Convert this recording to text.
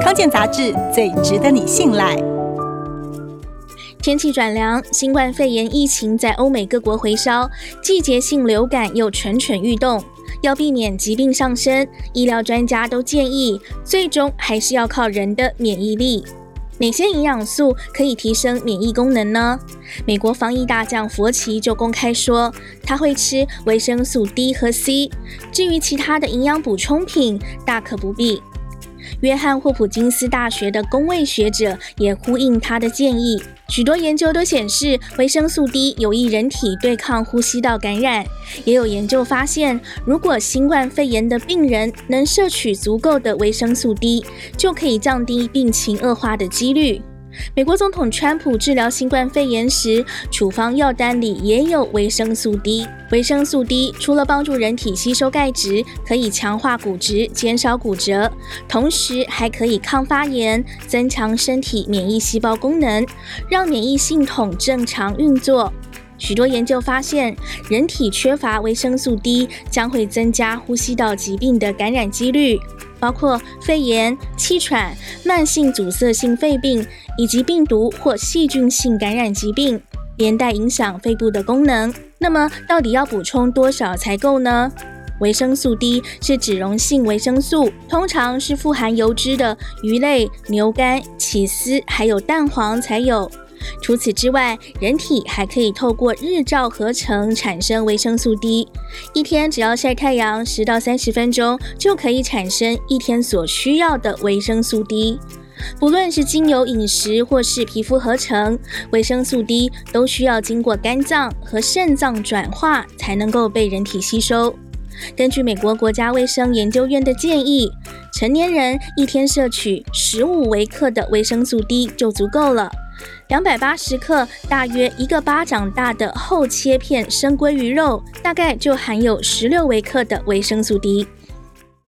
康健杂志最值得你信赖。天气转凉，新冠肺炎疫情在欧美各国回烧，季节性流感又蠢蠢欲动。要避免疾病上升，医疗专家都建议，最终还是要靠人的免疫力。哪些营养素可以提升免疫功能呢？美国防疫大将佛奇就公开说，他会吃维生素 D 和 C。至于其他的营养补充品，大可不必。约翰霍普金斯大学的工位学者也呼应他的建议。许多研究都显示，维生素 D 有益人体对抗呼吸道感染。也有研究发现，如果新冠肺炎的病人能摄取足够的维生素 D，就可以降低病情恶化的几率。美国总统川普治疗新冠肺炎时，处方药单里也有维生素 D。维生素 D 除了帮助人体吸收钙质，可以强化骨质，减少骨折，同时还可以抗发炎，增强身体免疫细胞功能，让免疫系统正常运作。许多研究发现，人体缺乏维生素 D 将会增加呼吸道疾病的感染几率。包括肺炎、气喘、慢性阻塞性肺病以及病毒或细菌性感染疾病，连带影响肺部的功能。那么，到底要补充多少才够呢？维生素 D 是脂溶性维生素，通常是富含油脂的鱼类、牛肝、起司还有蛋黄才有。除此之外，人体还可以透过日照合成产生维生素 D。一天只要晒太阳十到三十分钟，就可以产生一天所需要的维生素 D。不论是经由饮食或是皮肤合成，维生素 D 都需要经过肝脏和肾脏转化才能够被人体吸收。根据美国国家卫生研究院的建议，成年人一天摄取十五微克的维生素 D 就足够了。两百八十克，大约一个巴掌大的厚切片生鲑鱼肉，大概就含有十六微克的维生素 D。